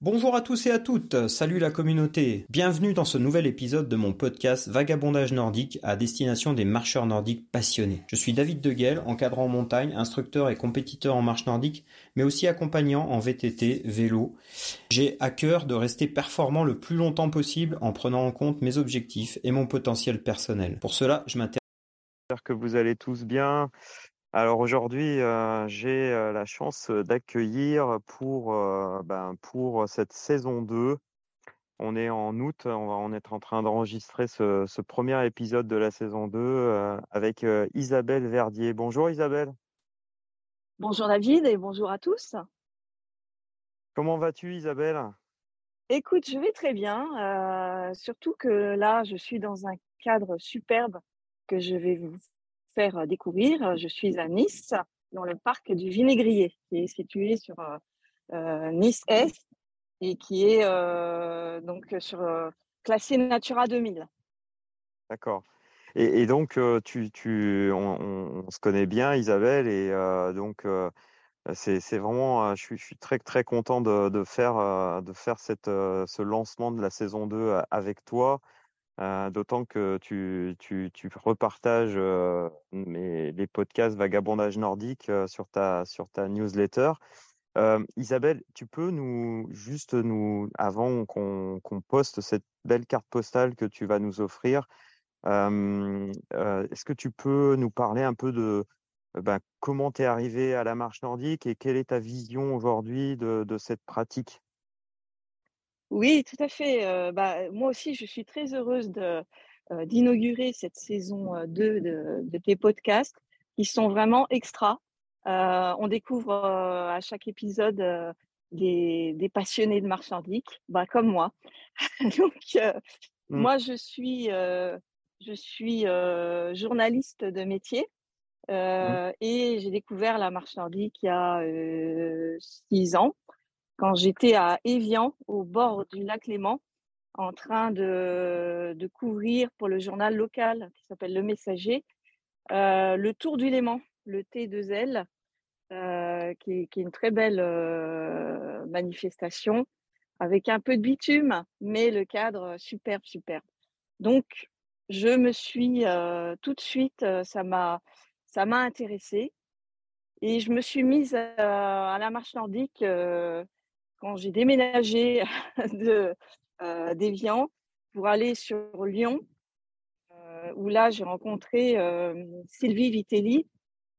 Bonjour à tous et à toutes, salut la communauté. Bienvenue dans ce nouvel épisode de mon podcast Vagabondage nordique à destination des marcheurs nordiques passionnés. Je suis David Deguel, encadrant en montagne, instructeur et compétiteur en marche nordique, mais aussi accompagnant en VTT, vélo. J'ai à cœur de rester performant le plus longtemps possible en prenant en compte mes objectifs et mon potentiel personnel. Pour cela, je m'intéresse. J'espère que vous allez tous bien. Alors aujourd'hui, euh, j'ai euh, la chance d'accueillir pour, euh, ben, pour cette saison 2. On est en août, on va en être en train d'enregistrer ce, ce premier épisode de la saison 2 avec Isabelle Verdier. Bonjour Isabelle. Bonjour David et bonjour à tous. Comment vas-tu Isabelle? Écoute, je vais très bien, surtout que là, je suis dans un cadre superbe que je vais vous faire découvrir. Je suis à Nice, dans le parc du Vinaigrier, qui est situé sur euh, Nice Est et qui est euh, donc sur classé Natura 2000. D'accord. Et, donc, tu, tu, on, on, se connaît bien, Isabelle, et euh, donc c'est vraiment, je suis, je suis, très très content de, de faire de faire cette ce lancement de la saison 2 avec toi. D'autant que tu, repartages les podcasts Vagabondage nordique sur, ta, newsletter. Isabelle, tu peux nous juste nous avant qu'on poste cette belle carte postale que tu vas nous offrir, est-ce que tu peux nous parler un peu de ben, comment tu es arrivé à la marche nordique et quelle est ta vision aujourd'hui de cette pratique? Oui, tout à fait. Euh, bah, moi aussi, je suis très heureuse de, euh, d'inaugurer cette saison 2 de, de, tes podcasts qui sont vraiment extra. Euh, on découvre à chaque épisode des, des, passionnés de marche nordique, bah, comme moi. Donc, mmh. moi, je suis, je suis journaliste de métier. Mmh. Et j'ai découvert la marche nordique il y a six ans quand j'étais à Évian, au bord du lac Léman, en train de, couvrir pour le journal local qui s'appelle Le Messager, euh, le Tour du Léman, le T2L, euh, qui, est une très belle euh, manifestation avec un peu de bitume, mais le cadre superbe, superbe. Donc, je me suis tout de suite, ça m'a, ça m'a intéressée et je me suis mise à la marche nordique quand j'ai déménagé de euh, d'Evian pour aller sur Lyon, euh, où là j'ai rencontré euh, Sylvie Vitelli,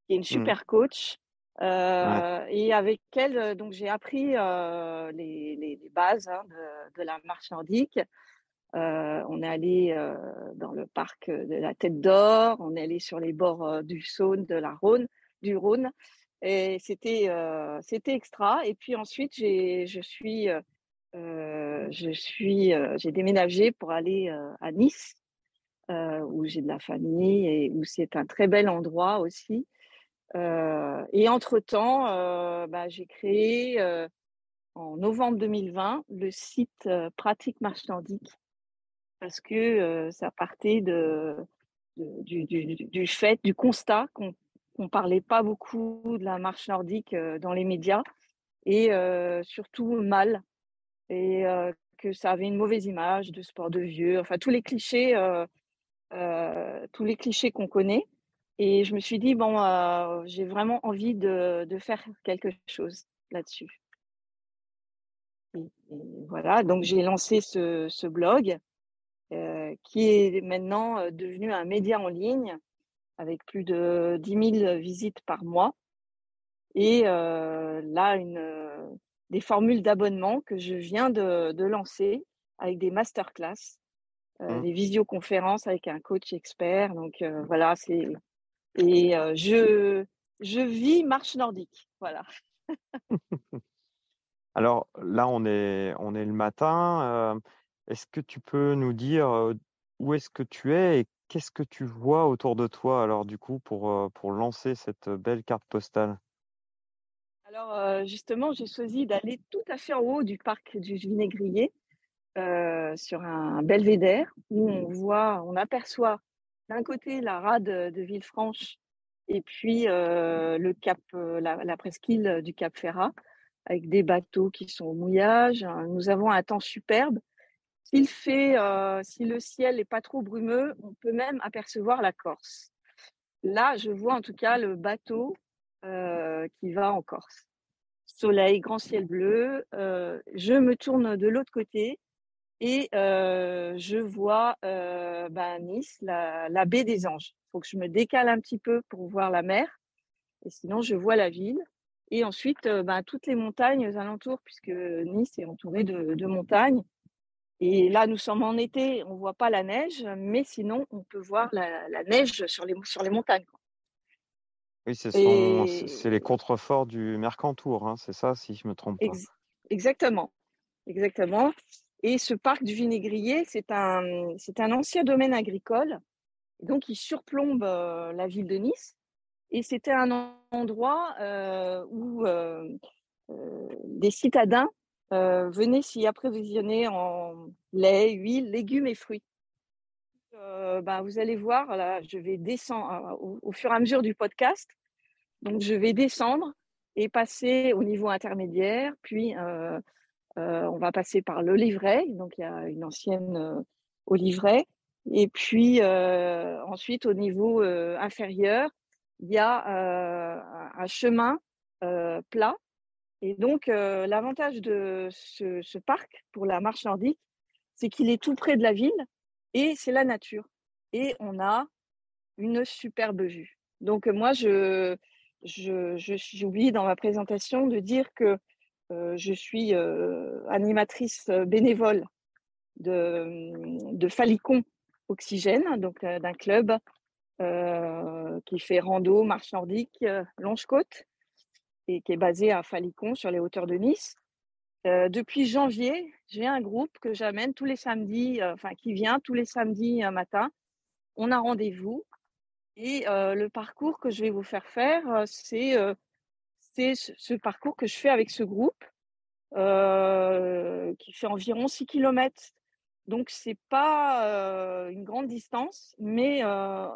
qui est une mmh. super coach. Euh, ouais. Et avec elle, donc j'ai appris les, les, les, bases hein, de, de, la marche nordique. Euh, on est allé dans le parc de la Tête d'Or, on est allé sur les bords du Saône, de la Rhône, du Rhône. Et c'était euh, c'était extra. Et puis ensuite, j'ai je suis euh, je suis euh, j'ai déménagé pour aller à Nice où j'ai de la famille et où c'est un très bel endroit aussi. et entre temps, bah, j'ai créé en novembre 2020 le site Pratique Marche Nordique parce que ça partait de, du, fait du constat qu'on on parlait pas beaucoup de la marche nordique euh, dans les médias et euh, surtout mal et euh, que ça avait une mauvaise image de sport de vieux, enfin tous les clichés, tous les clichés qu'on connaît. Et je me suis dit bon, j'ai vraiment envie de, faire quelque chose là-dessus. voilà, donc j'ai lancé ce blog qui est maintenant devenu un média en ligne avec plus de 10 000 visites par mois. Et euh, là, une, euh, des formules d'abonnement que je viens de, de, lancer avec des masterclass, euh, mmh. des visioconférences avec un coach expert. Donc euh, voilà, c'est et je je vis marche nordique. Voilà. Alors là, on est on est le matin. est-ce que tu peux nous dire où est-ce que tu es et qu'est-ce que tu vois autour de toi alors du coup pour, pour lancer cette belle carte postale? Alors justement, j'ai choisi d'aller tout à fait en haut du parc du Vinaigrier euh, sur un belvédère où on voit, on aperçoit d'un côté la rade de Villefranche et puis le cap, la, la, presqu'île du Cap Ferrat. avec des bateaux qui sont au mouillage. Nous avons un temps superbe. S'il fait, si le ciel n'est pas trop brumeux, on peut même apercevoir la Corse. Là, je vois en tout cas le bateau qui va en Corse. Soleil, grand ciel bleu. je me tourne de l'autre côté et je vois ben, Nice, la, baie des Anges. Il faut que je me décale un petit peu pour voir la mer. Et sinon, je vois la ville. Et ensuite, ben, toutes les montagnes alentours, puisque Nice est entourée de, montagnes. Et là, nous sommes en été, on ne voit pas la neige, mais sinon, on peut voir la, neige sur les, sur les montagnes. Oui, c'est les contreforts du Mercantour, hein, c'est ça, si je ne me trompe pas. exactement. Exactement. Et ce parc du Vinaigrier, c'est un, c'est un ancien domaine agricole. Donc, il surplombe euh, la ville de Nice. Et c'était un endroit euh, où euh, des citadins venaient s'y approvisionner en lait, huile, légumes et fruits. Ben, vous allez voir, là, je vais descendre au, au, fur et à mesure du podcast. Donc, je vais descendre et passer au niveau intermédiaire, puis euh, on va passer par le livret, donc il y a une ancienne euh, au livret. Et puis euh, ensuite, au niveau inférieur, il y a un chemin plat. Et donc, l'avantage de ce, parc pour la marche nordique, c'est qu'il est tout près de la ville et c'est la nature. Et on a une superbe vue. Donc, moi, je, j'ai oublié dans ma présentation de dire que euh, je suis euh, animatrice euh, bénévole de, de Falicon Oxygène, donc d'un club qui fait rando, marche nordique, longe-côte, et qui est basé à Falicon, sur les hauteurs de Nice. depuis janvier, j'ai un groupe que j'amène tous les samedis, enfin qui vient tous les samedis matin. On a rendez-vous et le parcours que je vais vous faire faire, c'est c'est ce parcours que je fais avec ce groupe euh, qui fait environ 6 km. Donc, ce n'est pas euh, une grande distance, mais euh,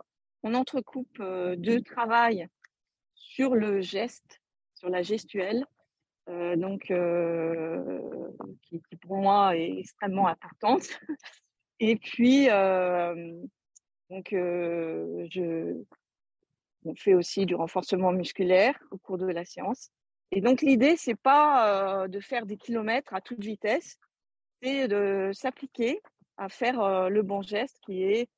on entrecoupe deux travail sur le geste, sur la gestuelle, donc qui, qui, pour moi est extrêmement importante. Et puis, donc, je, on fait aussi du renforcement musculaire au cours de la séance. Et donc l'idée, c'est pas euh, de faire des kilomètres à toute vitesse, c'est de s'appliquer à faire euh, le bon geste qui est,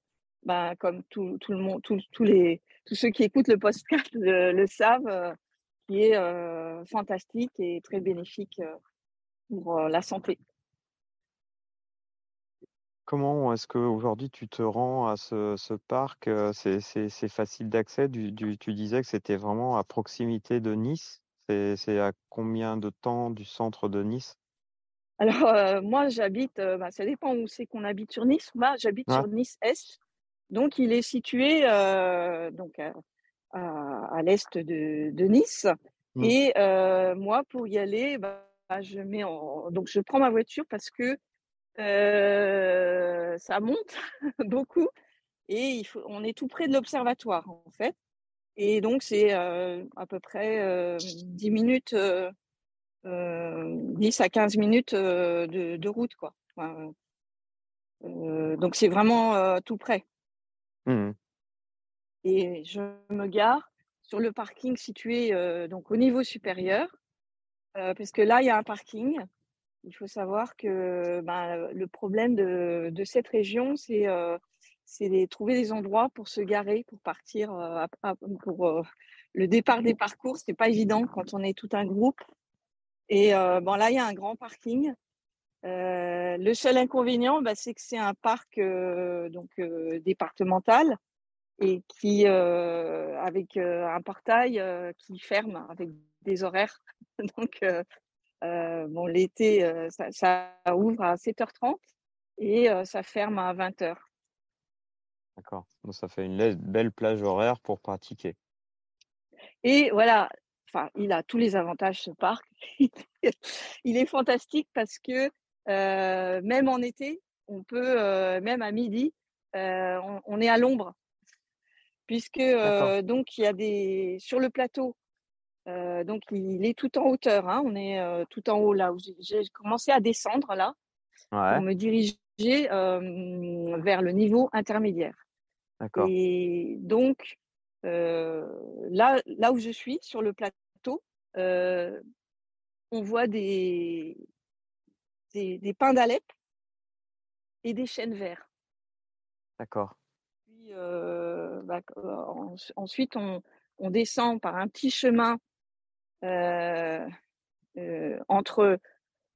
ben, comme tout, tout le monde, tous les, tous ceux qui écoutent le podcast le, savent, euh, qui est fantastique et très bénéfique pour la santé. Comment est-ce qu'aujourd'hui tu te rends à ce, parc c'est, facile d'accès? Tu, disais que c'était vraiment à proximité de Nice. C'est, à combien de temps du centre de Nice? Alors, moi, j'habite, bah, ça dépend où c'est qu'on habite sur Nice. Moi, j'habite sur Nice-Est. Donc, il est situé donc, à, l'est de, Nice. Mmh. Et moi, pour y aller, bah, je, mets en... donc, je prends ma voiture parce que euh, ça monte beaucoup et il faut, on est tout près de l'observatoire en fait. Et donc c'est euh, à peu près euh, 10 minutes, 10 à 15 minutes de, de, route quoi. donc c'est vraiment tout près. Mmh et je me gare sur le parking situé donc au niveau supérieur, parce que là il y a un parking il faut savoir que ben, le problème de, cette région, c'est euh, de trouver des endroits pour se garer, pour partir, euh, pour euh, le départ des parcours. C'est pas évident quand on est tout un groupe. Et bon, là, il y a un grand parking. le seul inconvénient, ben, c'est que c'est un parc donc départemental et qui avec un portail qui ferme avec des horaires. donc euh, bon, l'été, euh, ça, ouvre à 7h30 et euh, ça ferme à 20h. D'accord. Donc ça fait une belle plage horaire pour pratiquer. Et voilà, enfin, il a tous les avantages ce parc. il est fantastique parce que même en été, on peut, même à midi, on, est à l'ombre. Puisque donc il y a des sur le plateau, donc il est tout en hauteur. Hein. On est tout en haut là où j'ai commencé à descendre là pour me diriger vers le niveau intermédiaire. D'accord. Et donc là, là où je suis sur le plateau, on voit des, des, des pins d'Alep et des chênes verts. D'accord. Bah, ensuite, on, descend par un petit chemin euh, euh, entre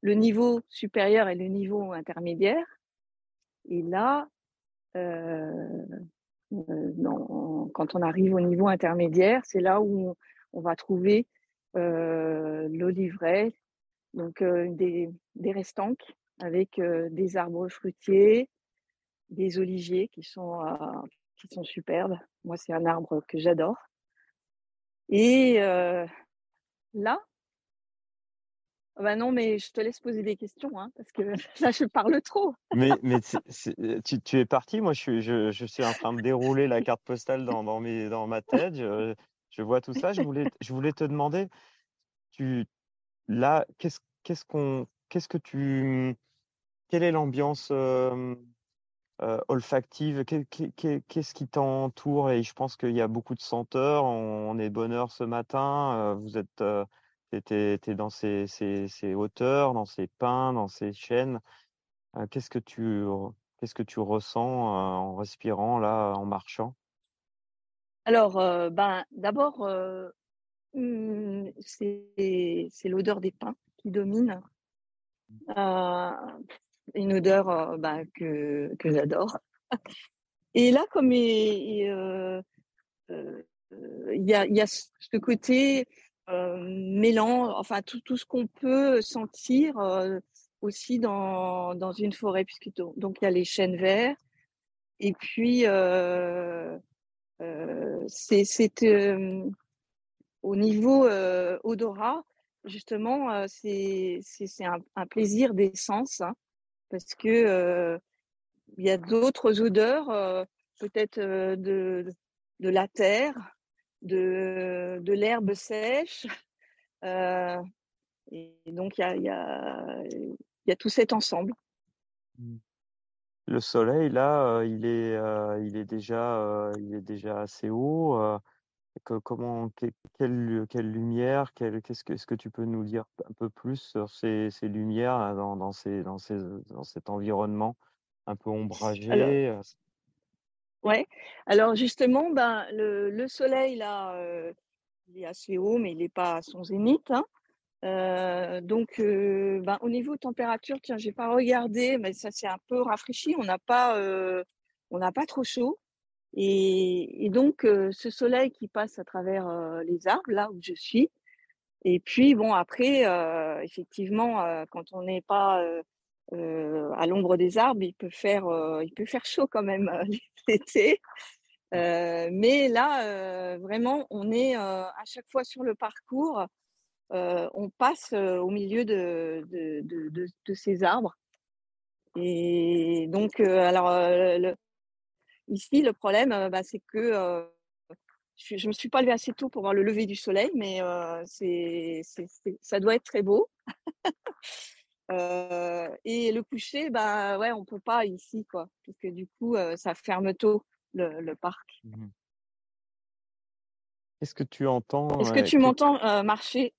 le niveau supérieur et le niveau intermédiaire. Et là, euh, quand on arrive au niveau intermédiaire, c'est là où on, va trouver l'oliveraie, donc des, des restanques avec des arbres fruitiers, des oliviers qui sont, qui sont superbes. Moi, c'est un arbre que j'adore. Et là, ah bah non, mais je te laisse poser des questions, hein, parce que là, je parle trop. mais mais tu, tu, es parti. Moi, je suis, je, je, suis en train de dérouler la carte postale dans, dans, mes, dans ma tête. Je, je, vois tout ça. Je voulais, je voulais te demander, tu, là, qu'est-ce qu'est-ce qu'on, qu'est-ce que tu, quelle est l'ambiance olfactive Qu'est-ce qui t'entoure? Et je pense qu'il y a beaucoup de senteurs. On, est bonheur ce matin. vous êtes, t'es, dans ces, ces, ces, hauteurs, dans ces pins, dans ces chênes. qu'est-ce que tu, qu'est-ce que tu ressens en respirant là, en marchant? Alors, ben, d'abord, mmh, c'est, c'est l'odeur des pins qui domine. Euh, une odeur euh, bah, que, que j'adore. Et là, comme il, euh, il, y, a, il y a ce côté mêlant, enfin tout, tout ce qu'on peut sentir aussi dans, dans une forêt, puisque donc il y a les chênes verts, et puis c'est au niveau odorat, justement, c'est un, un, plaisir d'essence hein, parce que il y a d'autres odeurs, peut-être de, de la terre, de, de l'herbe sèche. et donc, il y a, y, a, y a tout cet ensemble. Mmh. Le soleil, là, il est, il est déjà, il est déjà assez haut comment, quelle, quelle lumière, qu'est-ce que, est-ce que tu peux nous dire un peu plus sur ces, ces lumières dans, dans, ces, dans, ces, dans cet environnement un peu ombragé alors, Ouais, alors justement, ben, le, le soleil, là, euh, il est assez haut, mais il n'est pas à son zénith. Hein. Euh, donc, euh, ben, au niveau température, tiens, j'ai pas regardé, mais ça s'est un peu rafraîchi. On n'a pas, on n'a pas trop chaud. Et, donc, euh, ce soleil qui passe à travers euh, les arbres, là où je suis. Et puis, bon, après, euh, effectivement, quand on n'est pas à l'ombre des arbres, il peut faire, il peut faire chaud quand même l'été. mais là, vraiment, on est à chaque fois sur le parcours. on passe au milieu de, de, ces arbres. Et donc, alors, le, Ici, le problème, euh, bah, c'est que euh, je ne me suis pas levée assez tôt pour voir le lever du soleil, mais euh, c'est, ça doit être très beau. et le coucher, bah ouais, on peut pas ici, quoi, parce que du coup, ça ferme tôt le, parc. Mmh Est-ce que tu entends Est-ce que tu m'entends marcher?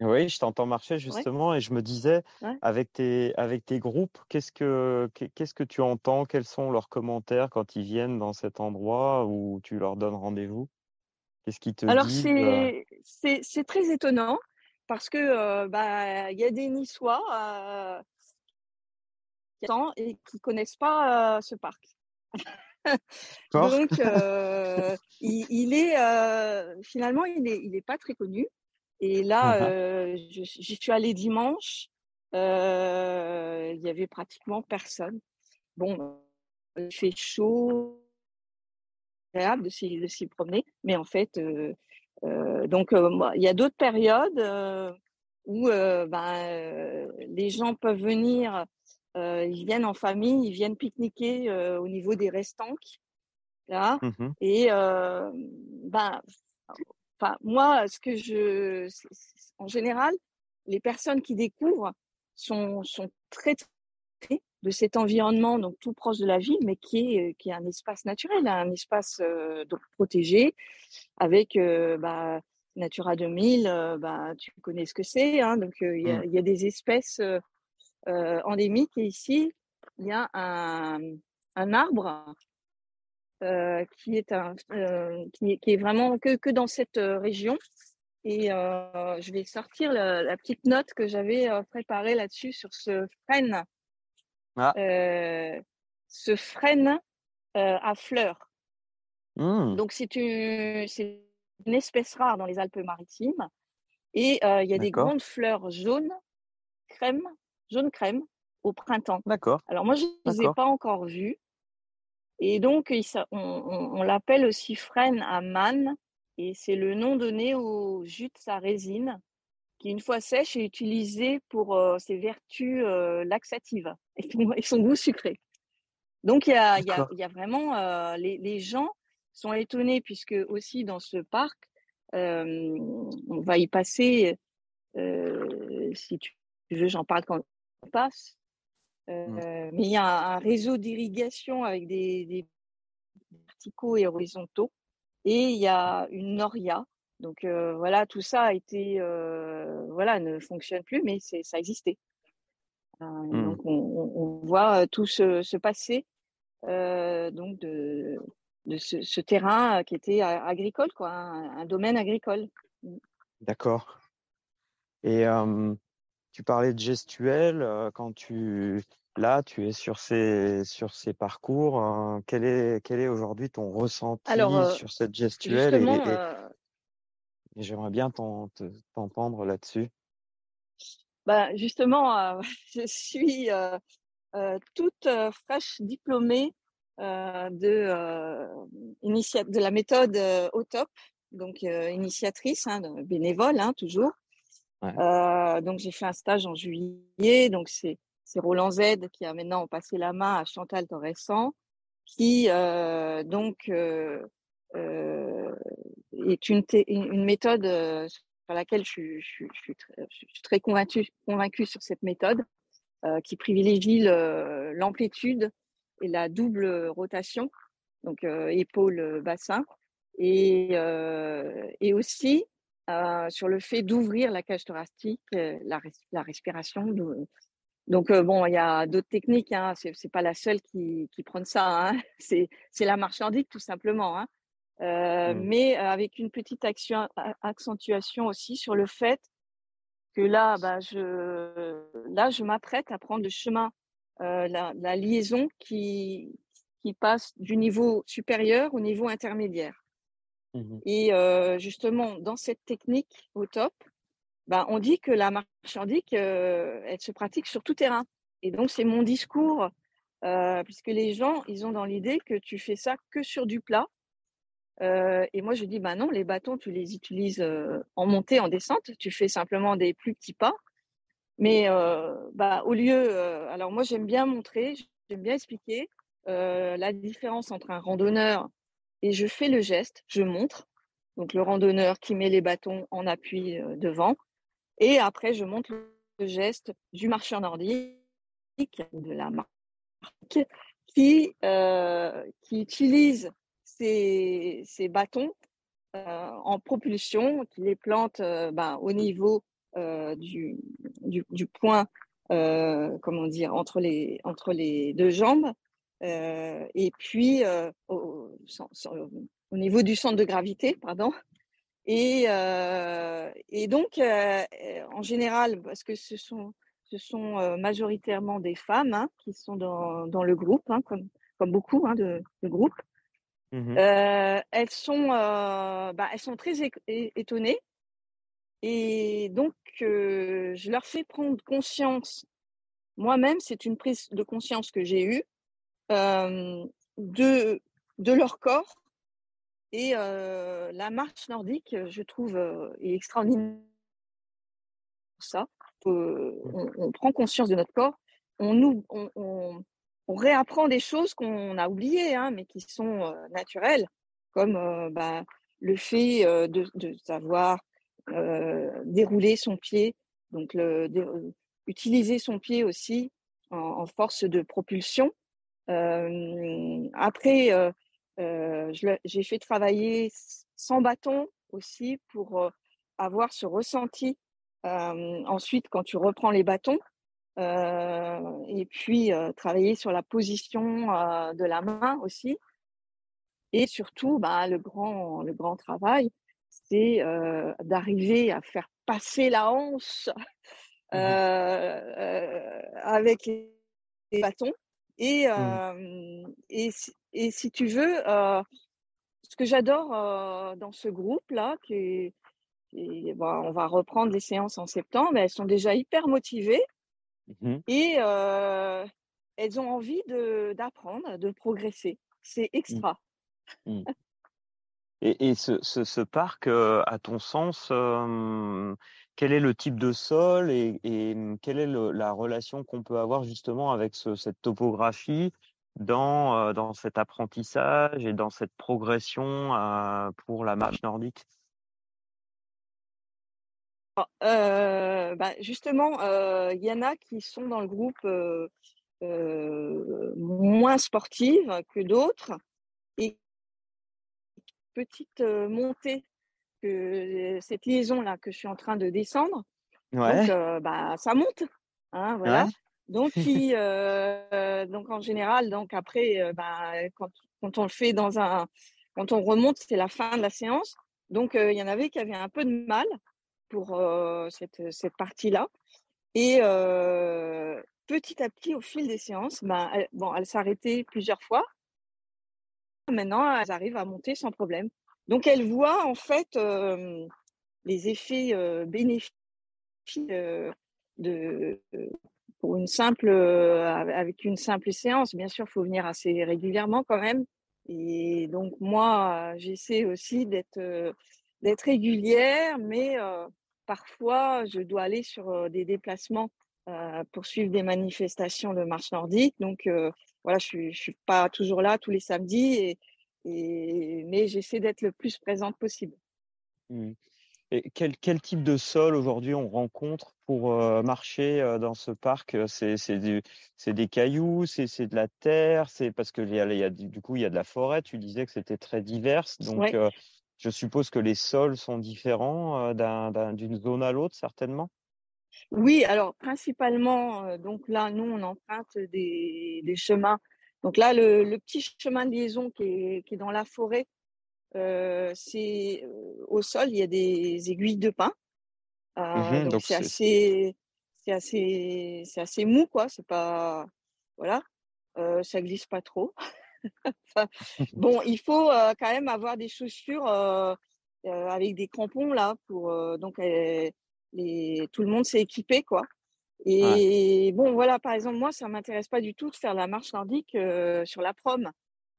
Oui, je t'entends marcher justement et je me disais, avec tes, avec tes groupes, qu'est-ce que, qu'est-ce que tu entends? Quels sont leurs commentaires quand ils viennent dans cet endroit où tu leur donnes rendez-vous? Qu'est-ce qu'ils te Alors? Euh? c'est, c'est, très étonnant parce que euh, bah il y a des Niçois euh, et qui connaissent pas ce parc. Donc il, il, est finalement il est il est pas très connu. Et là, mmh euh, j'y suis allée dimanche. Euh, il y avait pratiquement personne. Bon, il fait chaud, agréable de s'y promener, mais en fait, euh, euh donc il y a d'autres périodes où ben, les gens peuvent venir, ils viennent en famille, ils viennent pique-niquer au niveau des restanques, là, mmh et ben enfin, moi, ce que je, en général, les personnes qui découvrent sont, sont très, très de cet environnement, donc tout proche de la ville, mais qui est, qui est un espace naturel, un espace donc protégé, avec bah, Natura 2000, bah, tu connais ce que c'est, hein, donc il y, mmh. y, a des espèces endémiques, et ici, il y a un, un arbre euh, qui est un euh, qui, est, vraiment que, que dans cette euh, région. Et je vais sortir la, petite note que j'avais préparée là-dessus sur ce frêne. Ah. ce frêne à fleurs. Mmh. Donc c'est une, une espèce rare dans les Alpes-Maritimes. Et il y a des grandes fleurs jaunes, crème, jaune crème, au printemps. D'accord. Alors moi, je ne les ai pas encore vues. Et donc, on, l'appelle aussi frêne à manne, et c'est le nom donné au jus de sa résine, qui une fois sèche est utilisé pour euh, ses vertus euh, laxatives et son, goût sucré. Donc, il y a, y, a, y a, vraiment euh, les, les, gens sont étonnés puisque aussi dans ce parc, on va y passer. si tu veux, j'en parle quand on passe. Mmh. Euh, mais il y a un, réseau d'irrigation avec des, verticaux et horizontaux. Et il y a une noria. Donc euh, voilà, tout ça a été, euh, voilà, ne fonctionne plus, mais c'est, ça existait. Mmh. Donc on, voit tout se, se passer donc de, de ce, terrain qui était agricole, quoi, un, domaine agricole. Mmh. D'accord. Et tu parlais de gestuelle quand tu là tu es sur ces sur ces parcours. Hein, quel est quel est aujourd'hui ton ressenti sur cette gestuelle et, j'aimerais bien t'entendre là-dessus. Bah justement, je suis toute fraîche diplômée de de la méthode au top, donc initiatrice, hein, bénévole hein, toujours. Donc j'ai fait un stage en juillet. Donc c'est Roland Z qui a maintenant passé la main à Chantal Torressan, qui donc est une, méthode sur laquelle je, suis, très, convaincue sur cette méthode qui privilégie l'amplitude et la double rotation, donc épaule-bassin, et, et aussi euh, sur le fait d'ouvrir la cage thoracique, euh, la, la, respiration. Donc euh, bon, il y a d'autres techniques. Hein, c'est pas la seule qui, qui prend ça. Hein, c'est la marche nordique tout simplement. Hein. Euh, mmh. Mais avec une petite action, accentuation aussi sur le fait que là, bah, je, là, je m'apprête à prendre le chemin, euh, la, la, liaison qui, qui passe du niveau supérieur au niveau intermédiaire. Mmh Et justement, dans cette technique au top, ben, on dit que la marche elle se pratique sur tout terrain. Et donc, c'est mon discours, puisque les gens, ils ont dans l'idée que tu fais ça que sur du plat. et moi, je dis, ben non, les bâtons, tu les utilises en montée, en descente. Tu fais simplement des plus petits pas. Mais bah, au lieu, alors moi, j'aime bien montrer, j'aime bien expliquer la différence entre un randonneur et je fais le geste, je montre. Donc le randonneur qui met les bâtons en appui euh, devant. Et après, je montre le geste du marcheur nordique, de la marque, qui, euh, qui utilise ces bâtons euh, en propulsion, qui les plante ben, au niveau du, du, du, point, comment dire, entre les, entre les deux jambes, euh, et puis euh, au, au, niveau du centre de gravité, pardon. Et, euh, et donc, en général, parce que ce sont, ce sont majoritairement des femmes hein, qui sont dans, dans le groupe, hein, comme, comme beaucoup hein, de, de, groupes, mmh elles, sont, bah, elles sont très étonnées. Et donc, je leur fais prendre conscience, moi-même, c'est une prise de conscience que j'ai eue, de, de leur corps. Et la marche nordique, je trouve, est extraordinaire pour ça. Mmh. On, prend conscience de notre corps, on, nous, on, on, réapprend des choses qu'on a oubliées, hein, mais qui sont naturelles, comme bah, le fait de, de, savoir dérouler son pied, donc le, utiliser son pied aussi en, force de propulsion. Après, j'ai fait travailler sans bâton aussi pour avoir ce ressenti ensuite quand tu reprends les bâtons. et puis travailler sur la position de la main aussi. Et surtout, bah, le, grand, le grand travail, c'est d'arriver à faire passer la hanche mmh avec les, bâtons. Et, mmh. et, et, si tu veux, ce que j'adore dans ce groupe-là, qui, bah, on va reprendre les séances en septembre, elles sont déjà hyper motivées mmh et elles ont envie d'apprendre, de, progresser. C'est extra. Et, ce, ce, parc, à ton sens, quel est le type de sol et, quelle est la relation qu'on peut avoir justement avec cette topographie dans, dans cet apprentissage et dans cette progression pour la marche nordique? Bah, justement, il y en a qui sont dans le groupe moins sportives que d'autres et petite montée que cette liaison là que je suis en train de descendre. Donc bah ça monte, hein, voilà. Donc qui, donc en général, donc après, bah, quand, quand on le fait dans un, quand on remonte, c'est la fin de la séance. Donc il y en avait qui avaient un peu de mal pour cette, cette partie-là. Et petit à petit, au fil des séances, ben, bon, elle s'arrêtait plusieurs fois. Maintenant, elles arrivent à monter sans problème. Donc, elles voient en fait les effets bénéfiques de, pour une simple, avec une simple séance. Bien sûr, il faut venir assez régulièrement quand même. Et donc, moi, j'essaie aussi d'être régulière, mais parfois, je dois aller sur des déplacements pour suivre des manifestations de marche nordique. Donc, voilà, je ne suis, pas toujours là tous les samedis, et mais j'essaie d'être le plus présente possible. Mmh. Et quel, quel, type de sol aujourd'hui on rencontre pour marcher dans ce parc? C'est des cailloux, c'est de la terre, c'est parce que y a, y a, du coup il y a de la forêt. Tu disais que c'était très divers, donc je suppose que les sols sont différents d'une zone à l'autre, certainement? Oui, alors principalement, donc là, nous, on emprunte des, des chemins. Donc là, le, le, petit chemin de liaison qui est, qui est dans la forêt, euh, c'est au sol, il y a des aiguilles de pin. Euh, mmh donc c'est assez, c'est assez, c'est assez mou, quoi. C'est pas, voilà, euh, ça glisse pas trop. bon, il faut quand même avoir des chaussures avec des crampons là pour donc les, tout le monde s'est équipé quoi. Et bon voilà, par exemple moi ça m'intéresse pas du tout de faire la marche nordique sur la prom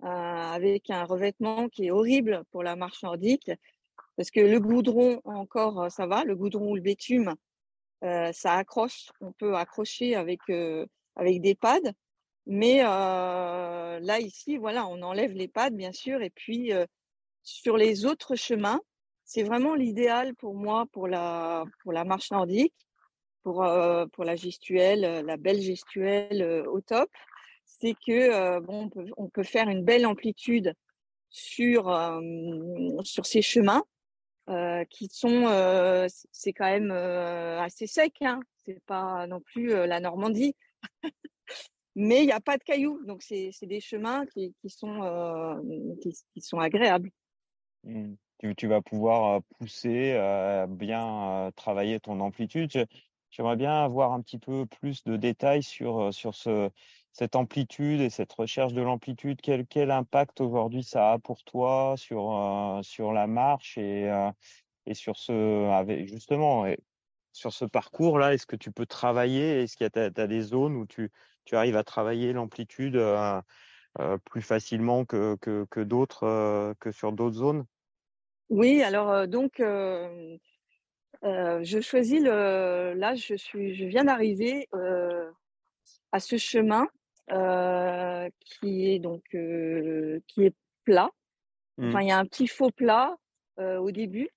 avec un revêtement qui est horrible pour la marche nordique. Parce que le goudron encore ça va, le goudron ou le bitume ça accroche, on peut accrocher avec avec des pads. Mais là, ici, voilà, on enlève les pattes, bien sûr. Et puis, sur les autres chemins, c'est vraiment l'idéal pour moi pour la, pour la marche nordique, pour, la gestuelle, la belle gestuelle au top. C'est que bon, on peut, faire une belle amplitude sur, sur ces chemins. qui sont, c'est quand même assez sec, hein. c'est pas non plus la Normandie. mais il n'y a pas de cailloux. Donc, c'est des chemins qui, qui sont, qui, sont agréables. Mmh. Tu, vas pouvoir pousser, bien travailler ton amplitude. J'aimerais bien avoir un petit peu plus de détails sur, sur ce, cette amplitude et cette recherche de l'amplitude. Quel, quel impact aujourd'hui ça a pour toi sur, sur la marche et, et sur ce, justement, sur ce parcours-là, est-ce que tu peux travailler? Est-ce qu'il y a, des zones où tu, tu arrives à travailler l'amplitude plus facilement que, que, d'autres, que sur d'autres zones? Oui, alors donc je choisis le. Là, je suis, je viens d'arriver à ce chemin qui est donc qui est plat. Enfin, mmh. il y a un petit faux plat au début.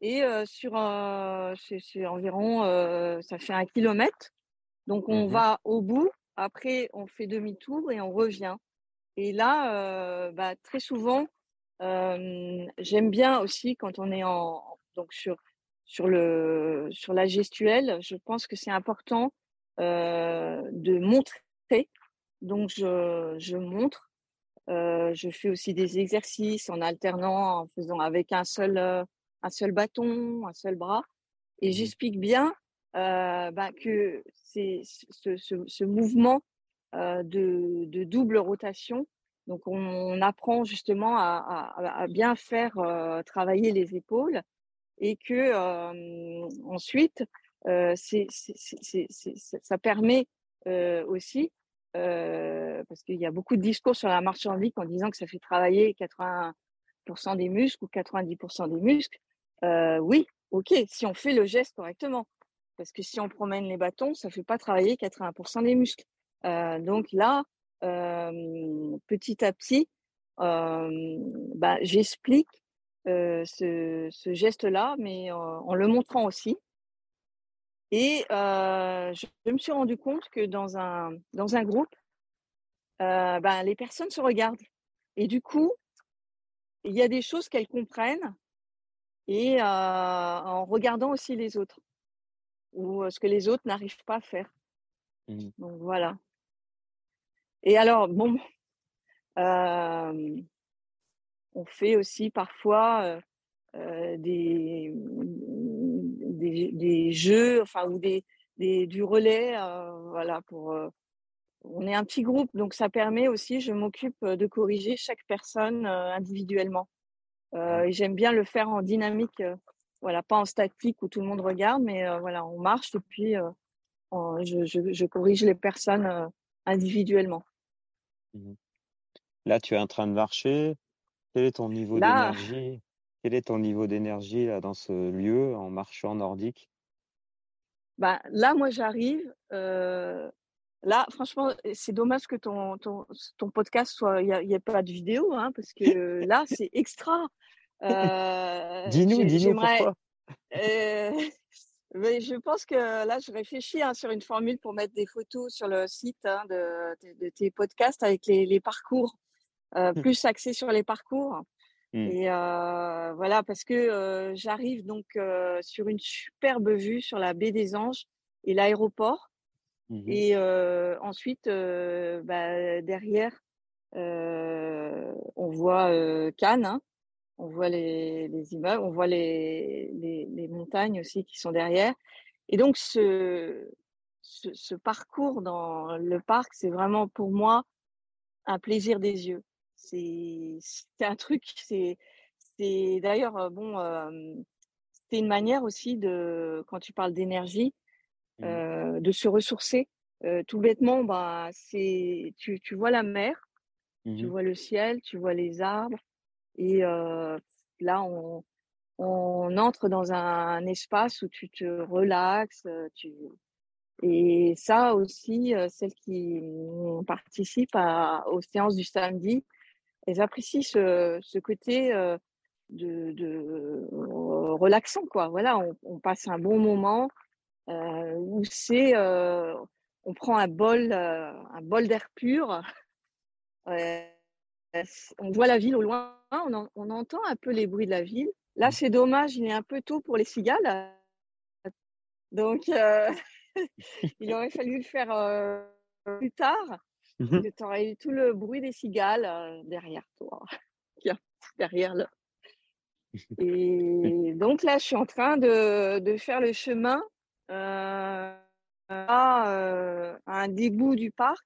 Et sur c'est environ, ça fait un kilomètre. Donc on Mmh va au bout. Après, on fait demi-tour et on revient. Et là, bah, très souvent, j'aime bien aussi quand on est en donc sur sur le sur la gestuelle. Je pense que c'est important de montrer. Donc je je montre. je fais aussi des exercices en alternant, en faisant avec un seul un seul bâton, un seul bras. Et Mmh j'explique bien euh, bah, que c'est ce, ce, ce, mouvement euh, de, de, double rotation. Donc, on, on apprend justement à, à, à bien faire euh, travailler les épaules et que ensuite, ça permet aussi, parce qu'il y a beaucoup de discours sur la marche nordique en disant que ça fait travailler 80% des muscles ou 90% des muscles. oui, ok, si on fait le geste correctement. Parce que si on promène les bâtons, ça ne fait pas travailler 80% des muscles. Donc là, petit à petit, bah, j'explique ce, ce geste-là, mais en le montrant aussi. Et je, je, me suis rendu compte que dans un, dans un groupe, bah, les personnes se regardent. Et du coup, il y a des choses qu'elles comprennent et en regardant aussi les autres ou ce que les autres n'arrivent pas à faire. Mmh. Donc voilà. Et alors, bon, euh, on fait aussi parfois euh, des, des, des, jeux, enfin, ou des, des du relais, voilà, pour. on est un petit groupe, donc ça permet aussi, je m'occupe de corriger chaque personne individuellement. Mmh. et j'aime bien le faire en dynamique voilà, pas en statique où tout le monde regarde, mais voilà, on marche et puis on, je, je, je, corrige les personnes individuellement. Mmh là, tu es en train de marcher. Quel est ton niveau d'énergie? Quel est ton niveau d'énergie là dans ce lieu en marchant nordique? Bah, Là, moi, j'arrive. Là, franchement, c'est dommage que ton, ton, ton podcast soit, il n'y ait pas de vidéo, hein, parce que là, c'est extra. Euh, dis-nous, dis-nous pourquoi. Euh, mais je pense que là, je réfléchis hein, sur une formule pour mettre des photos sur le site hein, de, de, de, tes podcasts avec les, les parcours, euh, mmh. plus axés sur les parcours. Mmh. Et euh, voilà, parce que euh, j'arrive donc euh, sur une superbe vue sur la baie des Anges et l'aéroport. Mmh. Et ensuite, bah, derrière, on voit Cannes. Hein, on voit les, les, immeubles, on voit les, les, les, montagnes aussi qui sont derrière. Et donc, ce, ce, ce parcours dans le parc, c'est vraiment pour moi un plaisir des yeux. C'est un truc, c'est d'ailleurs, euh, bon, euh, c'est une manière aussi de, quand tu parles d'énergie, mmh. euh, de se ressourcer. Euh, tout bêtement, bah, c'est tu, tu vois la mer, mmh. tu vois le ciel, tu vois les arbres, et euh, là, on, on entre dans un espace où tu te relaxes. Tu... Et ça aussi, celles qui participent à, aux séances du samedi, elles apprécient ce, côté de, de relaxant. Quoi. Voilà, on, passe un bon moment euh, où c'est, euh, on prend un bol, un bol d'air pur. on voit la ville au loin, on, entend un peu les bruits de la ville. Là, c'est dommage, il est un peu tôt pour les cigales. Donc, euh, il aurait fallu le faire euh, plus tard. Mmh. Tu aurais eu tout le bruit des cigales euh, derrière toi, derrière là. Et donc là, je suis en train de, de faire le chemin euh, à, euh, à un début du parc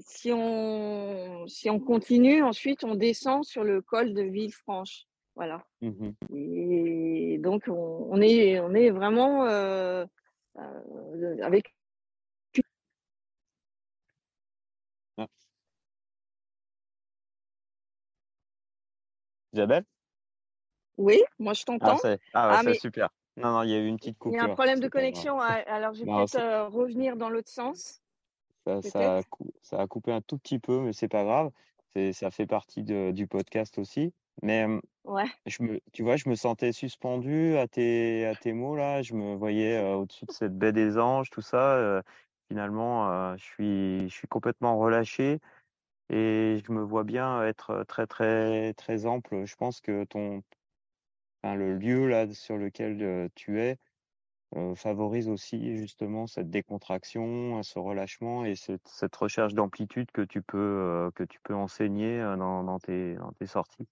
si on, si on continue, ensuite on descend sur le col de Villefranche. Voilà. Mmh Et donc on, on, est, on est vraiment euh, avec. Isabelle? Oui, moi je t'entends. Ah, c'est ah, ouais, ah, super. Non, non, il y a eu une petite coupure. Il y a un problème de connexion, alors je vais peut-être euh, revenir dans l'autre sens. Ça, ça, a, ça, a, coupé un tout petit peu, mais c'est pas grave. Ça fait partie de, du podcast aussi. Mais Ouais. je me, tu vois, je me sentais suspendu à tes, à tes mots là. Je me voyais au-dessus de cette baie des anges, tout ça. finalement, je suis, je suis complètement relâché et je me vois bien être très, très, très ample. Je pense que ton, enfin, le lieu là sur lequel tu es favorise aussi justement cette décontraction, ce relâchement et cette, cette recherche d'amplitude que tu peux, que tu peux enseigner dans, dans, tes, dans tes sorties.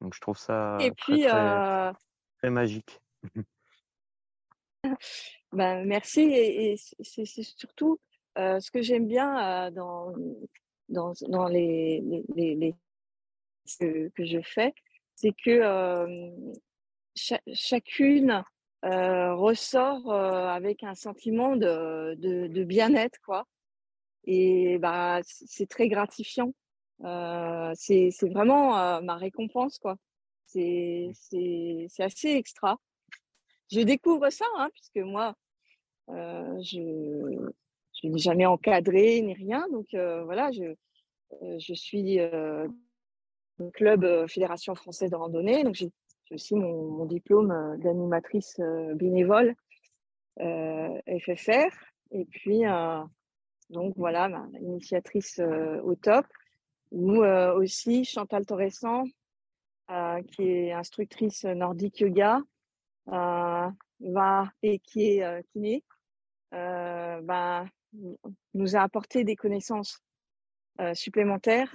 Donc je trouve ça Et très, puis, très, euh, très magique. ben, merci. Et, et c'est c'est surtout euh, ce que j'aime bien euh, dans, dans, dans les, les, les, que, je fais, c'est que euh, cha- chacune euh, ressort euh, avec un sentiment de, de, bien-être, quoi. Et bah, c'est très gratifiant. C'est vraiment ma récompense, quoi. C'est assez extra. Je découvre ça, hein, puisque moi, je je n'ai jamais encadré ni rien, donc euh, voilà, je euh, je suis euh, club euh, Fédération française de randonnée, donc j'ai aussi mon, mon diplôme euh, d'animatrice bénévole FFR, et puis donc voilà, ma initiatrice au top. Ou aussi Chantal Torressan, qui est instructrice nordique yoga, va et qui est kiné, euh, ben, nous a apporté des connaissances euh, supplémentaires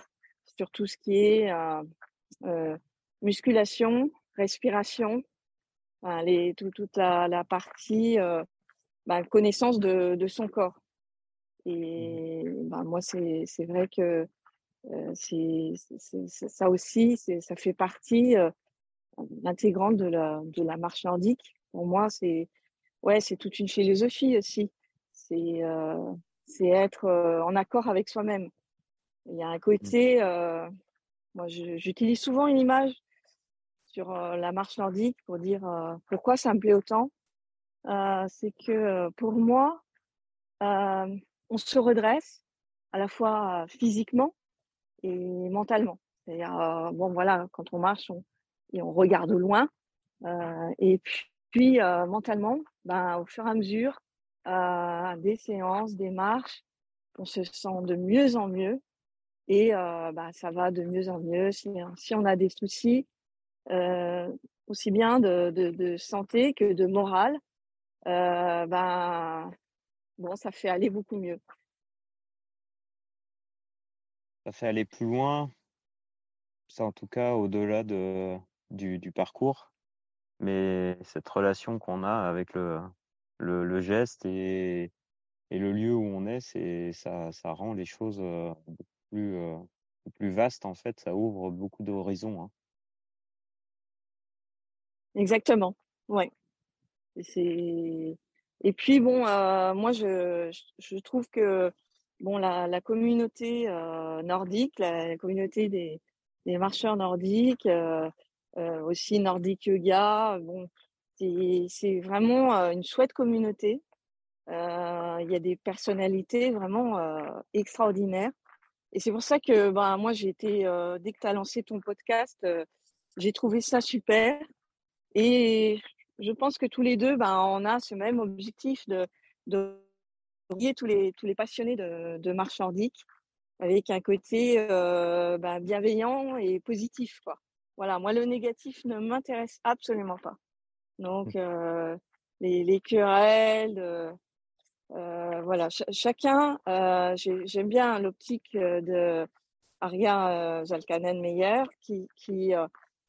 sur tout ce qui est euh, musculation, respiration, les, tout, toute la, la partie ben, connaissance de, de son corps. Et ben, moi, c'est vrai que c'est ça aussi, ça fait partie intégrante de la, de la marche nordique. Pour moi, c'est ouais, c'est toute une philosophie aussi. C'est euh, c'est être euh, en accord avec soi-même. Il y a un côté, euh, moi, j'utilise souvent une image sur la marche nordique pour dire pourquoi ça me plaît autant. C'est que pour moi, on se redresse à la fois physiquement et mentalement. C'est-à-dire, bon, voilà, quand on marche, on, et on regarde au loin. Euh, et puis, puis euh, mentalement, ben, au fur et à mesure euh, des séances, des marches, on se sent de mieux en mieux et euh, ben, ça va de mieux en mieux. Si, si on a des soucis, euh, aussi bien de, santé que de morale, euh, ben, bon, ça fait aller beaucoup mieux. Ça fait aller plus loin, ça en tout cas au-delà de, du parcours, mais cette relation qu'on a avec le, le, le geste et, et le lieu où on est, c'est ça, ça rend les choses beaucoup plus, plus vastes en fait, ça ouvre beaucoup d'horizons. Hein. Exactement, ouais. C'est et puis bon, moi je, je trouve que bon la, communauté nordique, la, communauté des, des marcheurs nordiques, aussi nordique yoga, bon c'est vraiment une chouette communauté. Il y a des personnalités vraiment extraordinaires. Et c'est pour ça que ben moi j'ai été dès que tu as lancé ton podcast, j'ai trouvé ça super. Et je pense que tous les deux, ben, on a ce même objectif de, de relier tous les, tous les passionnés de, nordique avec un côté ben, bienveillant et positif. Quoi. Voilà, moi, le négatif ne m'intéresse absolument pas. Donc, euh, les, les querelles, euh, voilà, Ch chacun, j'aime bien l'optique de Aria euh, Zalkanen Meyer qui, qui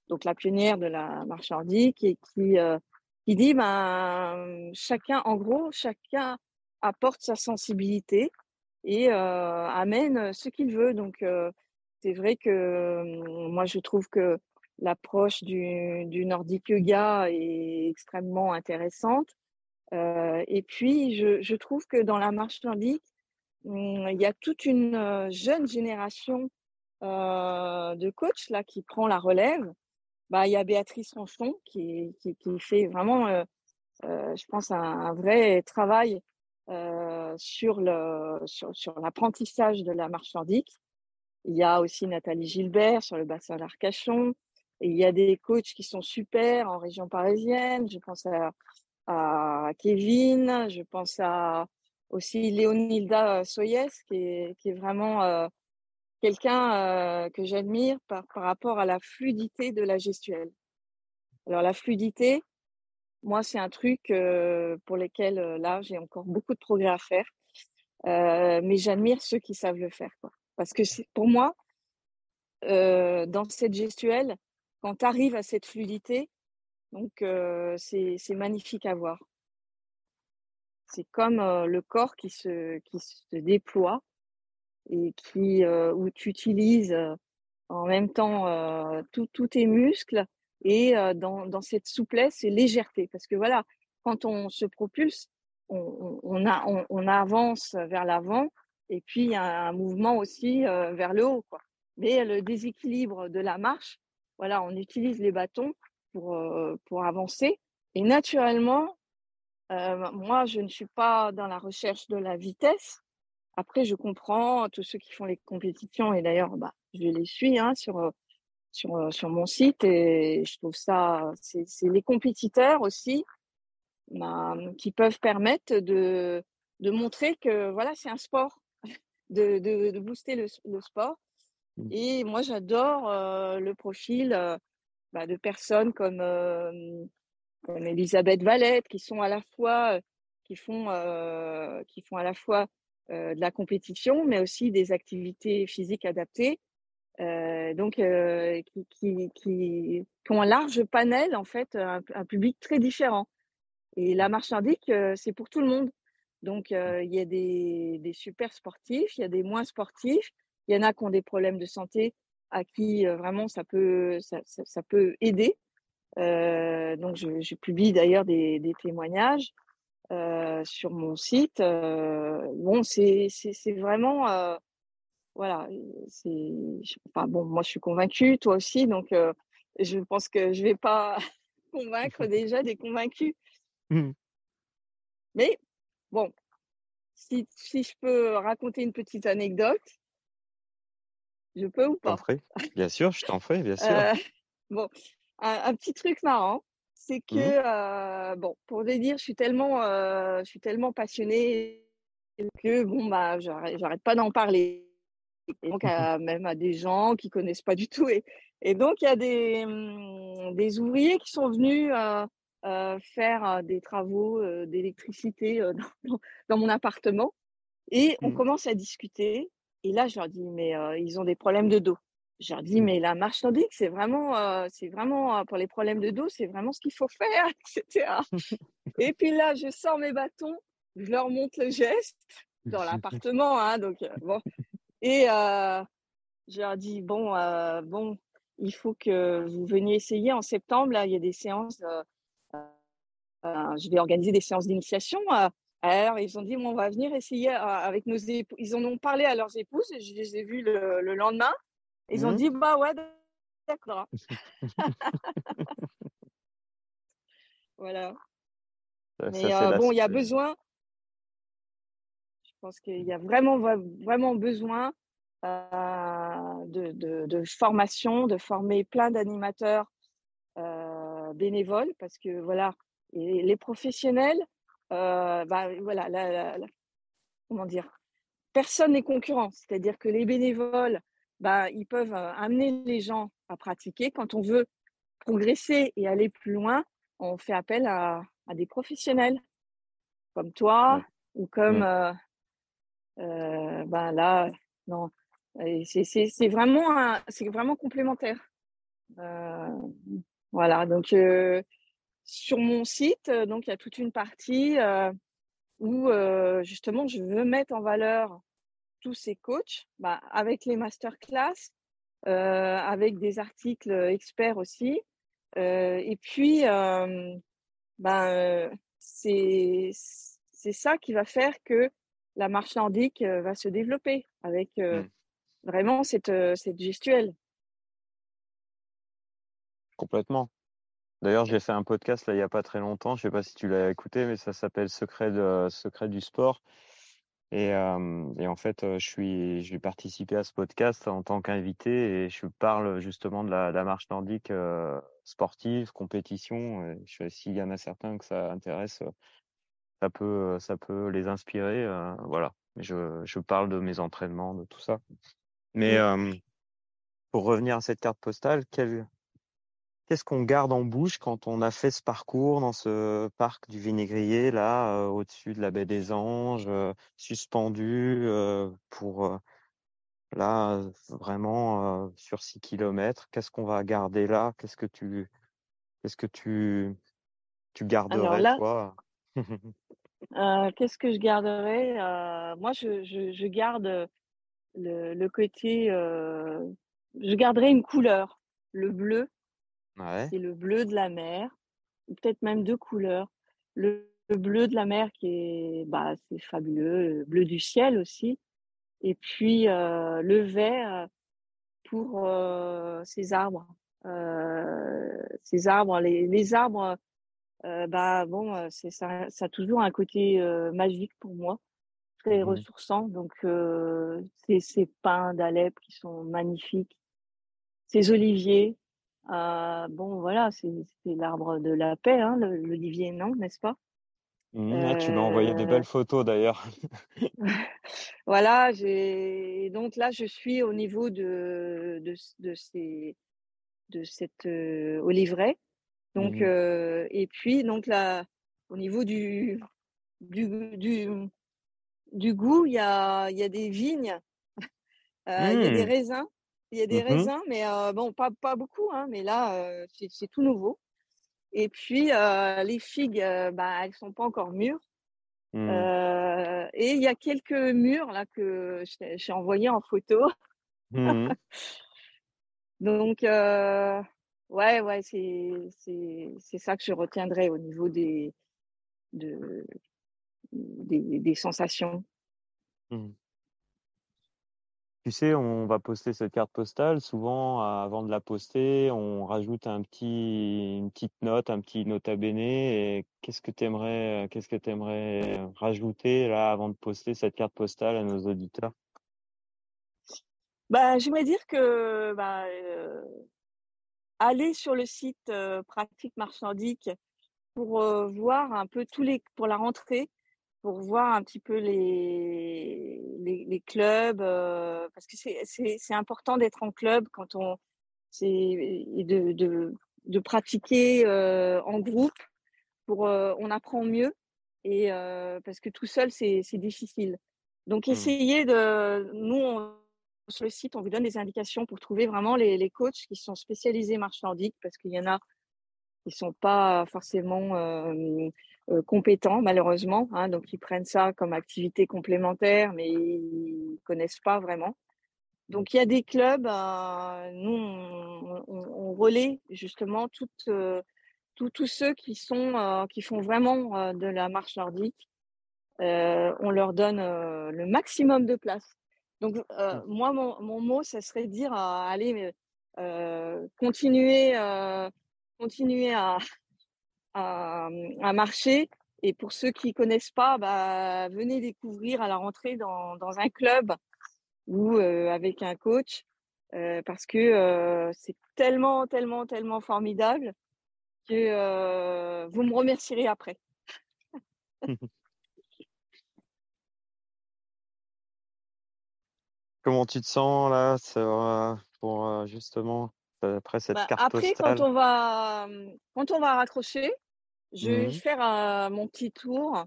donc la pionnière de la et qui, euh, qui dit ben chacun, en gros, chacun apporte sa sensibilité et amène ce qu'il veut. Donc c'est vrai que moi je trouve que l'approche du, du nordique yoga est extrêmement intéressante. Euh, et puis je, trouve que dans la marche nordique, il y a toute une jeune génération euh, de coach là qui prend la relève bah, il y a Béatrice Ronchon qui, qui, fait vraiment, euh, euh, je pense, un, vrai travail euh, sur le sur l'apprentissage de la marche nordique. Il y a aussi Nathalie Gilbert sur le bassin d'Arcachon. Il y a des coachs qui sont super en région parisienne. Je pense à, Kevin, je pense à aussi Léonilda qui est, qui est vraiment euh, quelqu'un euh, que j'admire par, par rapport à la fluidité de la gestuelle. Alors la fluidité, moi, c'est un truc euh, pour lequel là, j'ai encore beaucoup de progrès à faire. mais j'admire ceux qui savent le faire. Quoi. Parce que pour moi, dans cette gestuelle, quand tu arrives à cette fluidité, donc c'est magnifique à voir. C'est comme le corps qui se, qui se déploie et qui, où tu utilises en même temps tous tes muscles et dans, dans, cette souplesse et légèreté. Parce que voilà, quand on se propulse, on, a, on, avance vers l'avant et puis il y a un mouvement aussi vers le haut. Quoi. Mais le déséquilibre de la marche, voilà, on utilise les bâtons pour, pour avancer. Et naturellement, euh, moi, je ne suis pas dans la recherche de la vitesse. Après, je comprends tous ceux qui font les compétitions et d'ailleurs, bah, je les suis hein, sur, sur, sur mon site et je trouve ça, c'est les compétiteurs aussi bah, qui peuvent permettre de, de montrer que voilà, c'est un sport, de, de, booster le, sport. Mmh. Et moi, j'adore euh, le profil euh, bah, de personnes comme comme Elisabeth Valette, qui sont à la fois, qui font, euh, qui font à la fois euh, de la compétition, mais aussi des activités physiques adaptées. Euh, donc, qui, qui, qui, ont un large panel, en fait, un, public très différent. Et la marche nordique, c'est pour tout le monde. Donc, il y a des, des, super sportifs, il y a des moins sportifs, il y en a qui ont des problèmes de santé à qui vraiment ça peut, ça, ça, ça peut aider. Euh, donc, je, je publie d'ailleurs des, des, témoignages euh, sur mon site. Euh, bon, c'est vraiment, euh, voilà, c'est, enfin bon, moi je suis convaincue, toi aussi, donc euh, je pense que je vais pas convaincre déjà des convaincus. Mmh. Mais bon, si, si je peux raconter une petite anecdote, je peux ou pas? Bien sûr, je t'en ferai, bien sûr. Euh, bon, un, petit truc marrant, c'est que, mmh. euh, bon, pour te dire, je suis tellement, euh, je suis tellement passionnée que, bon, bah, j'arrête pas d'en parler. Et donc, même à des gens qui connaissent pas du tout. Et, et donc, il y a des, mmh, des ouvriers qui sont venus faire des travaux d'électricité dans, dans, mon appartement. Et on mmh. commence à discuter. Et là, je leur dis, mais ils ont des problèmes de dos. J'ai dit, mmh. mais la marche nordique, c'est vraiment, euh, c'est vraiment euh, pour les problèmes de dos, c'est vraiment ce qu'il faut faire, etc. et puis là, je sors mes bâtons, je leur montre le geste dans l'appartement, hein, donc euh, bon. Et je leur dis, bon, bon, il faut que vous veniez essayer en septembre. Là, il y a des séances. je vais organiser des séances d'initiation. Alors, ils ont dit, bon, on va venir essayer avec nos épouses. Ils en ont parlé à leurs épouses. Je les ai vus le lendemain. Ils ont mmh. dit, bah ouais, d'accord. voilà. Mais euh, bon, il y a besoin, je pense qu'il y a vraiment, vraiment besoin euh, de, de, de, formation, de former plein d'animateurs euh, bénévoles parce que voilà, les professionnels, bah, voilà, la, comment dire, personne n'est concurrent. C'est-à-dire que les bénévoles, bah, ils peuvent amener les gens à pratiquer. Quand on veut progresser et aller plus loin, on fait appel à, à des professionnels comme toi ou comme euh, euh, ben là non. C'est vraiment c'est vraiment complémentaire. Euh, voilà donc sur mon site donc il y a toute une partie où justement je veux mettre en valeur tous ces coachs, bah, avec les masterclass, euh, avec des articles experts aussi. Euh, et puis, euh, ben, c'est ça qui va faire que la marche nordique va se développer avec mmh. vraiment cette, cette gestuelle. Complètement. D'ailleurs, j'ai fait un podcast là il n'y a pas très longtemps. Je ne sais pas si tu l'as écouté, mais ça s'appelle Secret, de, Secret du sport. Et, et, en fait, je suis, je vais participer à ce podcast en tant qu'invité et je parle justement de la, de la marche nordique sportive, compétition. S'il y en a certains que ça intéresse, ça peut, ça peut les inspirer. voilà. Je, je parle de mes entraînements, de tout ça. Mais pour revenir à cette carte postale, quelle, Qu'est-ce qu'on garde en bouche quand on a fait ce parcours dans ce parc du Vinaigrier, là, euh, au-dessus de la baie des Anges, euh, suspendu euh, pour, là, vraiment sur 6 kilomètres? Qu'est-ce qu'on va garder là? Qu'est-ce que tu, qu'est-ce que tu, tu garderais, toi? qu'est-ce que je garderais? moi, je, je, je garde le, le côté, je garderais une couleur, le bleu. C'est le bleu de la mer, peut-être même deux couleurs. Le, bleu de la mer qui est, bah, c'est fabuleux, le bleu du ciel aussi. Et puis euh, le vert pour euh, ces arbres. Euh, ces arbres, les, les arbres, bah bon, c'est ça, ça a toujours un côté magique pour moi, très mmh ressourçant. Donc ces, ces pins d'Alep qui sont magnifiques, ces oliviers, euh, bon, voilà, c'est l'arbre de la paix, hein, l'olivier, non, n'est-ce pas? Mmh, Tu m'as envoyé de euh belles photos d'ailleurs. voilà, j'ai donc là, je suis au niveau de, de, de, ces, de cette euh, oliveraie. Donc, mmh et puis, donc là, au niveau du, du, du, du goût, il y a, y a des vignes, il y a des mmh. raisins. Il y a des mmh raisins, mais bon, pas, pas beaucoup, hein, mais là, c'est tout nouveau. Et puis, les figues, bah, elles sont pas encore mûres. Mmh. et il y a quelques murs là que j'ai envoyé en photo. Mmh Donc, ouais, ouais, c'est ça que je retiendrai au niveau des, de, des, des sensations. Tu sais, on va poster cette carte postale. Souvent, avant de la poster, on rajoute un petit, une petite note, un petit nota bene. Et qu'est-ce que tu aimerais, qu'est-ce que tu aimerais rajouter là avant de poster cette carte postale à nos auditeurs? Bah, J'aimerais dire que bah, euh, aller sur le site euh, Pratique Marche Nordique pour euh, voir un peu tous les pour la rentrée pour voir un petit peu les, les, clubs, euh, parce que c'est important d'être en club quand on et de, de, de pratiquer euh, en groupe pour euh, on apprend mieux et parce que tout seul c'est difficile. Donc mmh. essayez de nous sur le site on vous donne des indications pour trouver vraiment les, les coachs qui sont spécialisés marche nordique parce qu'il y en a qui sont pas forcément euh, compétents malheureusement, hein, donc ils prennent ça comme activité complémentaire, mais ils connaissent pas vraiment. Donc il y a des clubs, euh, nous on, on, relaie justement toutes, euh, tous ceux qui sont qui font vraiment de la marche nordique. on leur donne le maximum de place. Donc moi mon, mon, mot, ça serait dire allez continuer continuer à, à, à, marcher. Et pour ceux qui connaissent pas, bah, venez découvrir à la rentrée dans, dans un club ou euh, avec un coach euh, parce que euh, c'est tellement, tellement, tellement formidable que vous me remercierez après. Comment tu te sens là pour justement après cette bah, carte Après, quand on va quand on va raccrocher, je vais mmh faire euh, mon petit tour.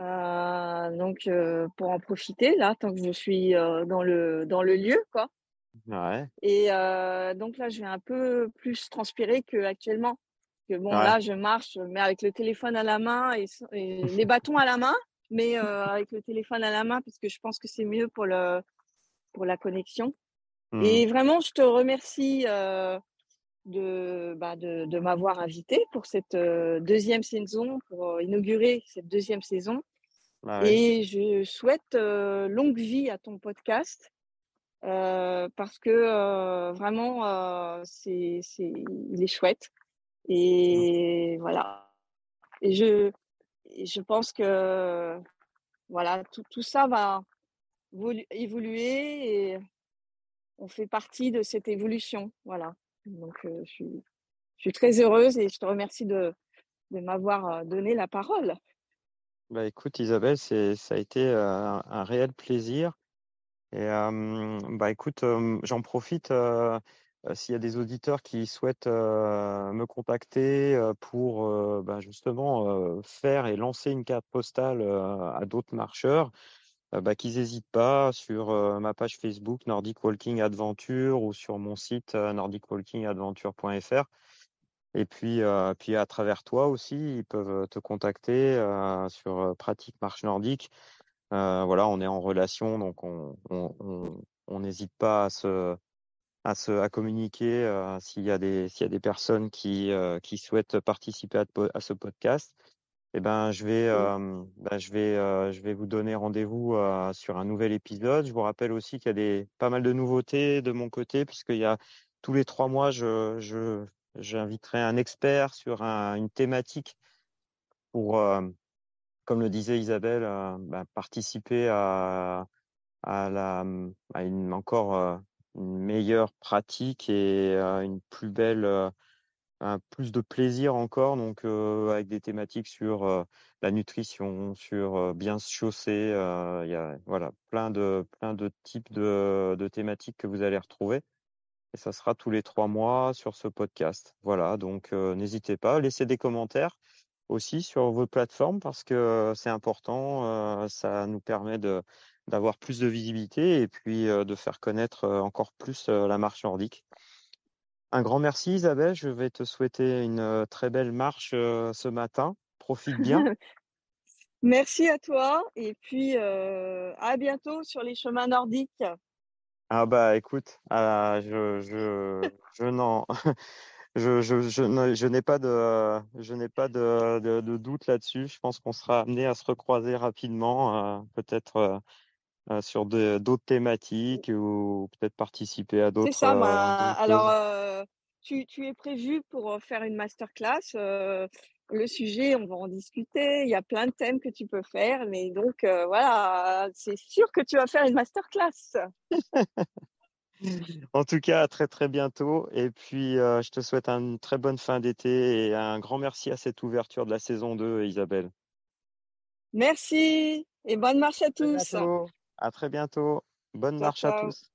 Euh, donc euh, pour en profiter là tant que je suis dans le dans le lieu quoi. Ouais. Et donc là je vais un peu plus transpirer qu'actuellement. Que bon là je marche mais avec le téléphone à la main et, les bâtons à la main, mais avec le téléphone à la main parce que je pense que c'est mieux pour le pour la connexion. Et mmh. vraiment je te remercie de, bah de, de m'avoir invité pour cette euh, deuxième saison, pour euh, inaugurer cette deuxième saison. Bah Et je souhaite euh, longue vie à ton podcast parce que vraiment, c'est, c'est, il est chouette. Et voilà. Et je, je pense que voilà, tout, tout ça va évoluer et on fait partie de cette évolution. Voilà. Donc, je, suis, je suis très heureuse et je te remercie de, m'avoir donné la parole. Bah écoute Isabelle, ça a été un, un réel plaisir. Et bah écoute, j'en profite s'il y a des auditeurs qui souhaitent me contacter pour bah, justement faire et lancer une carte postale à d'autres marcheurs, bah, qu'ils n'hésitent pas sur ma page Facebook Nordic Walking Adventure ou sur mon site nordicwalkingadventure.fr. Et puis, puis à travers toi aussi, ils peuvent te contacter sur Pratique Marche Nordique. voilà, on est en relation, donc on n'hésite pas à se, à, se, à communiquer s'il y a des personnes qui, souhaitent participer à ce podcast. Eh ben, je vais, ben, je vais, je vais vous donner rendez-vous sur un nouvel épisode. Je vous rappelle aussi qu'il y a des pas mal de nouveautés de mon côté, puisqu'il y a tous les trois mois, je, je, j'inviterai un expert sur une thématique pour, comme le disait Isabelle, bah, participer à, à, la, à une encore une meilleure pratique et une plus belle, un plus de plaisir encore, donc avec des thématiques sur la nutrition, sur bien se chausser. Il y a voilà plein de plein de types de, thématiques que vous allez retrouver. Et ça sera tous les trois mois sur ce podcast. Voilà, donc n'hésitez pas, laissez des commentaires aussi sur vos plateformes parce que c'est important. Ça nous permet d'avoir plus de visibilité et puis de faire connaître encore plus la marche nordique. Un grand merci Isabelle, je vais te souhaiter une très belle marche ce matin. Profite bien. merci à toi et puis à bientôt sur les chemins nordiques. Ah bah écoute, ah, je, je, je n'en je, je, je, je n'ai pas de je n'ai pas de, de, de doute là-dessus. Je pense qu'on sera amené à se recroiser rapidement, euh, peut-être euh, euh, sur d'autres thématiques ou peut-être participer à d'autres. C'est ça, bah, alors tu, tu es prévu pour faire une masterclass le sujet, on va en discuter. Il y a plein de thèmes que tu peux faire, mais donc euh, voilà, c'est sûr que tu vas faire une masterclass. en tout cas, à très très bientôt. Et puis, euh, je te souhaite une très bonne fin d'été et un grand merci à cette ouverture de la saison 2, Isabelle. Merci et bonne marche à tous. À, très bientôt. Bonne marche à tous.